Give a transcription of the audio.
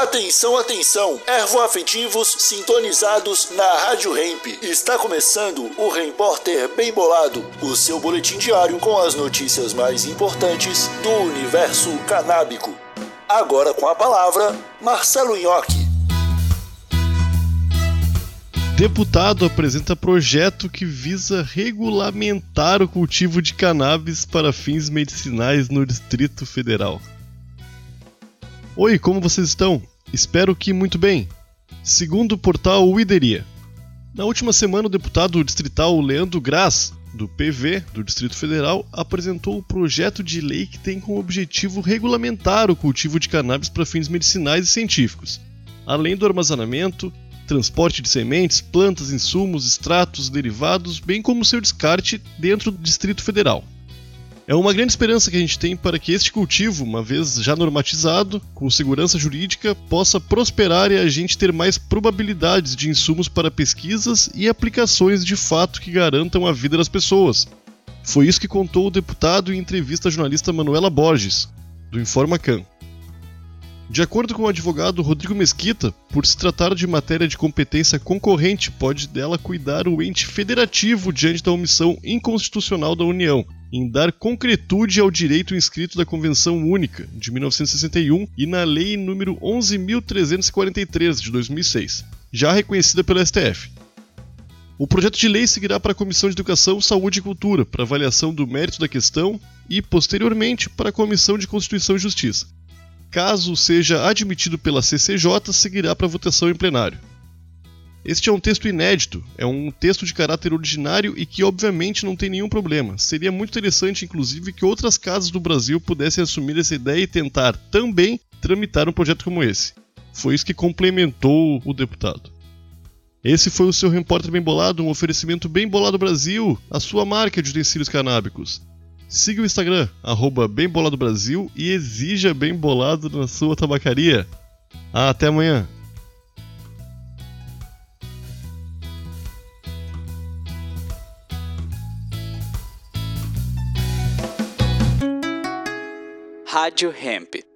Atenção, atenção! Ervoafetivos sintonizados na Rádio Hemp. Está começando o Repórter Bem Bolado, o seu boletim diário com as notícias mais importantes do universo canábico. Agora com a palavra, Marcelo Nhoque. Deputado apresenta projeto que visa regulamentar o cultivo de cannabis para fins medicinais no Distrito Federal. Oi, como vocês estão? Espero que muito bem. Segundo o portal Wideria. Na última semana, o deputado distrital Leandro Graz, do PV, do Distrito Federal, apresentou o projeto de lei que tem como objetivo regulamentar o cultivo de cannabis para fins medicinais e científicos, além do armazenamento, transporte de sementes, plantas, insumos, extratos, derivados, bem como seu descarte dentro do Distrito Federal. É uma grande esperança que a gente tem para que este cultivo, uma vez já normatizado, com segurança jurídica, possa prosperar e a gente ter mais probabilidades de insumos para pesquisas e aplicações de fato que garantam a vida das pessoas. Foi isso que contou o deputado em entrevista à jornalista Manuela Borges, do InformaCam. De acordo com o advogado Rodrigo Mesquita, por se tratar de matéria de competência concorrente, pode dela cuidar o ente federativo diante da omissão inconstitucional da União, em dar concretude ao direito inscrito da Convenção Única de 1961 e na Lei nº 11.343 de 2006, já reconhecida pelo STF. O projeto de lei seguirá para a Comissão de Educação, Saúde e Cultura para avaliação do mérito da questão e, posteriormente, para a Comissão de Constituição e Justiça. Caso seja admitido pela CCJ, seguirá para votação em plenário. Este é um texto inédito, é um texto de caráter originário e que obviamente não tem nenhum problema. Seria muito interessante, inclusive, que outras casas do Brasil pudessem assumir essa ideia e tentar também tramitar um projeto como esse. Foi isso que complementou o deputado. Esse foi o seu Repórter Bem Bolado, um oferecimento Bem Bolado Brasil, a sua marca de utensílios canábicos. Siga o Instagram, arroba Bem Bolado Brasil e exija Bem Bolado na sua tabacaria. Ah, até amanhã! Rádio Hemp.